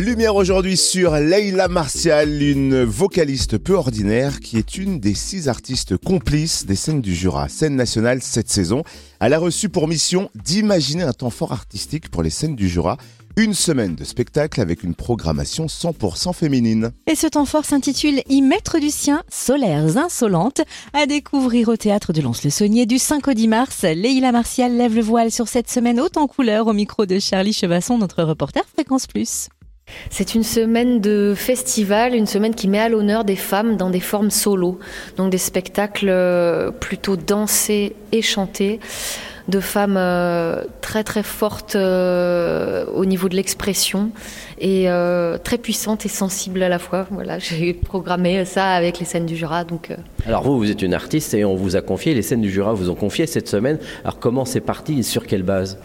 Lumière aujourd'hui sur Leila Martial, une vocaliste peu ordinaire qui est une des six artistes complices des scènes du Jura, scène nationale cette saison. Elle a reçu pour mission d'imaginer un temps fort artistique pour les scènes du Jura. Une semaine de spectacle avec une programmation 100% féminine. Et ce temps fort s'intitule Y mettre du sien, solaires insolentes, à découvrir au théâtre de Lons-le-Saunier du 5 au 10 mars. Leila Martial lève le voile sur cette semaine haute en couleur au micro de Charlie Chevasson, notre reporter Fréquence Plus. C'est une semaine de festival, une semaine qui met à l'honneur des femmes dans des formes solo, donc des spectacles euh, plutôt dansés et chantés de femmes euh, très très fortes euh, au niveau de l'expression et très puissantes et sensibles à la fois. Voilà, j'ai programmé ça avec les scènes du Jura. Donc, Alors vous, vous êtes une artiste et on vous a confié, les scènes du Jura vous ont confié cette semaine. Alors comment c'est parti et sur quelle base?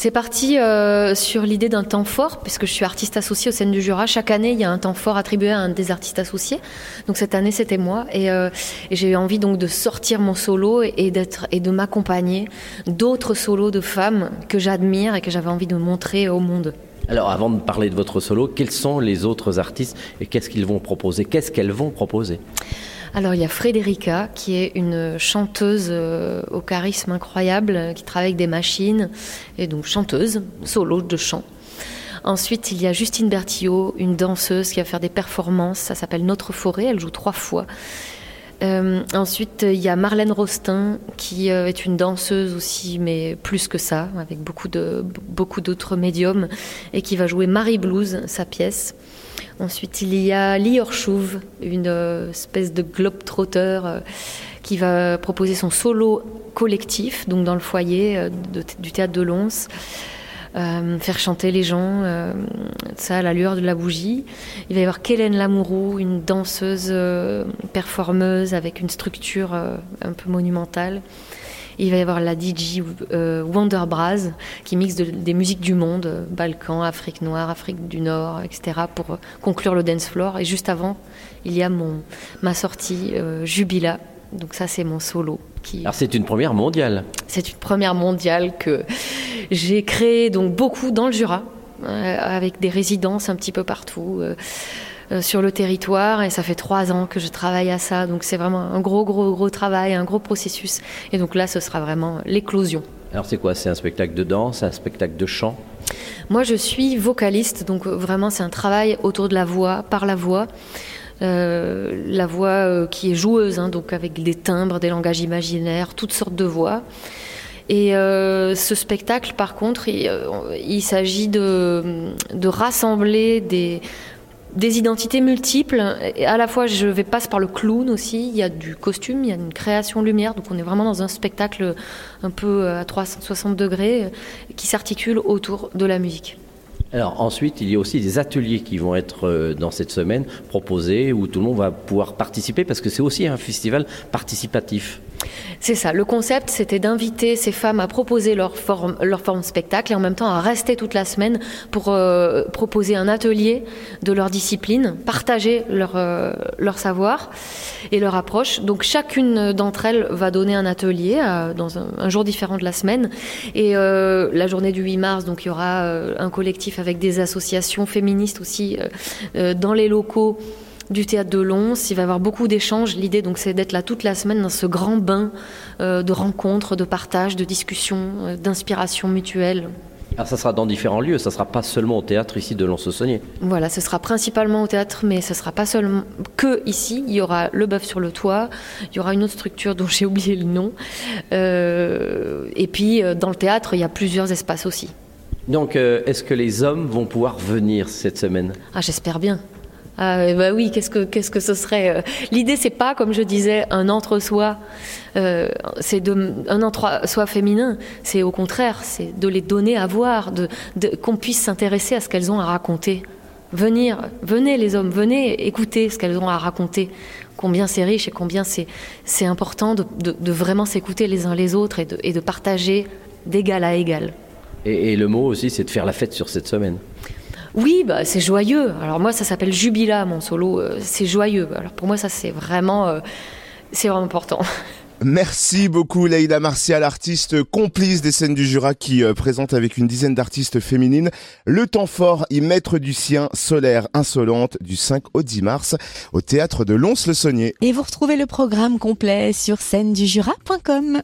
C'est parti euh, sur l'idée d'un temps fort, puisque je suis artiste associée au Scène du Jura. Chaque année, il y a un temps fort attribué à un des artistes associés. Donc cette année, c'était moi. Et, euh, j'ai eu envie donc de sortir mon solo et, et de m'accompagner d'autres solos de femmes que j'admire et que j'avais envie de montrer au monde. Alors avant de parler de votre solo, quels sont les autres artistes et qu'est-ce qu'ils vont proposer? Qu'est-ce qu'elles vont proposer? Alors il y a Frédérica qui est une chanteuse euh, au charisme incroyable qui travaille avec des machines et donc chanteuse solo de chant. Ensuite, il y a Justine Bertillot, une danseuse qui va faire des performances. Ça s'appelle Notre Forêt. Elle joue trois fois. Euh, ensuite, il y a Marlène Rostin, qui euh, est une danseuse aussi, mais plus que ça, avec beaucoup de beaucoup d'autres médiums, et qui va jouer Marie Blues, sa pièce. Ensuite, il y a Lee une euh, espèce de globe-trotteur qui va proposer son solo collectif, donc dans le foyer du théâtre de Lons. Faire chanter les gens, ça à la lueur de la bougie. Il va y avoir Kélène Lamourou, une danseuse performeuse avec une structure un peu monumentale. Il va y avoir la DJ euh, Wonder Braz qui mixe des musiques du monde, euh, Balkan, Afrique noire, Afrique du Nord, etc. pour euh, conclure le dance floor. Et juste avant, il y a mon, ma sortie Jubila. Donc ça, c'est mon solo. Qui... Alors c'est une première mondiale. C'est une première mondiale que j'ai créée donc beaucoup dans le Jura, avec des résidences un petit peu partout. Euh, sur le territoire et ça fait trois ans que je travaille à ça. Donc c'est vraiment un gros, gros, gros travail, un gros processus. Et donc là, ce sera vraiment l'éclosion. Alors c'est quoi? C'est un spectacle de danse, un spectacle de chant? Moi, je suis vocaliste, donc euh, vraiment c'est un travail autour de la voix, par la voix. Euh, la voix qui est joueuse, hein, donc avec des timbres, des langages imaginaires, toutes sortes de voix. Et ce spectacle, par contre, il, il s'agit de, rassembler des, identités multiples. À la fois, je vais passer par le clown aussi. Il y a du costume, il y a une création lumière. Donc, on est vraiment dans un spectacle un peu à 360 degrés qui s'articule autour de la musique. Alors ensuite, il y a aussi des ateliers qui vont être euh, dans cette semaine proposés où tout le monde va pouvoir participer parce que c'est aussi un festival participatif. C'est ça. Le concept, c'était d'inviter ces femmes à proposer leur forme, leur forme spectacle et en même temps à rester toute la semaine pour euh, proposer un atelier de leur discipline, partager leur, euh, leur savoir et leur approche. Donc chacune d'entre elles va donner un atelier euh, dans un, jour différent de la semaine. Et la journée du 8 mars, donc il y aura un collectif avec des associations féministes aussi dans les locaux du théâtre de Lons. Il va y avoir beaucoup d'échanges. L'idée, donc, c'est d'être là toute la semaine dans ce grand bain euh, de rencontres, de partage, de discussions, euh, d'inspiration mutuelle. Alors ça sera dans différents lieux, ça sera pas seulement au théâtre ici de Lons-Saunier. Voilà, ce sera principalement au théâtre, mais ce sera pas seulement que ici. Il y aura le bœuf sur le toit, il y aura une autre structure dont j'ai oublié le nom. Euh, et puis dans le théâtre, il y a plusieurs espaces aussi. Donc, est-ce que les hommes vont pouvoir venir cette semaine? Ah, j'espère bien. Ah bah oui, qu'est-ce que qu'est-ce que ce serait euh, L'idée c'est pas comme je disais un entre-soi, euh, c'est un entre-soi féminin. C'est au contraire, c'est de les donner à voir, de, qu'on puisse s'intéresser à ce qu'elles ont à raconter. Venir, venez les hommes, venez écouter ce qu'elles ont à raconter. Combien c'est riche et combien c'est c'est important de, de, vraiment s'écouter les uns les autres et de, et de partager d'égal à égal. Et, et le mot aussi, c'est de faire la fête sur cette semaine. Oui, bah, c'est joyeux. Alors moi, ça s'appelle Jubila, mon solo. Euh, c'est joyeux. Alors pour moi, ça, c'est vraiment, euh, c'est vraiment important. Merci beaucoup Leïla Martial, artiste complice des scènes du Jura qui euh, présente avec une dizaine d'artistes féminines le temps fort y mettre du sien solaire insolente du 5 au 10 mars au théâtre de Lons-le-Saunier. Et vous retrouvez le programme complet sur scène du Jura.com.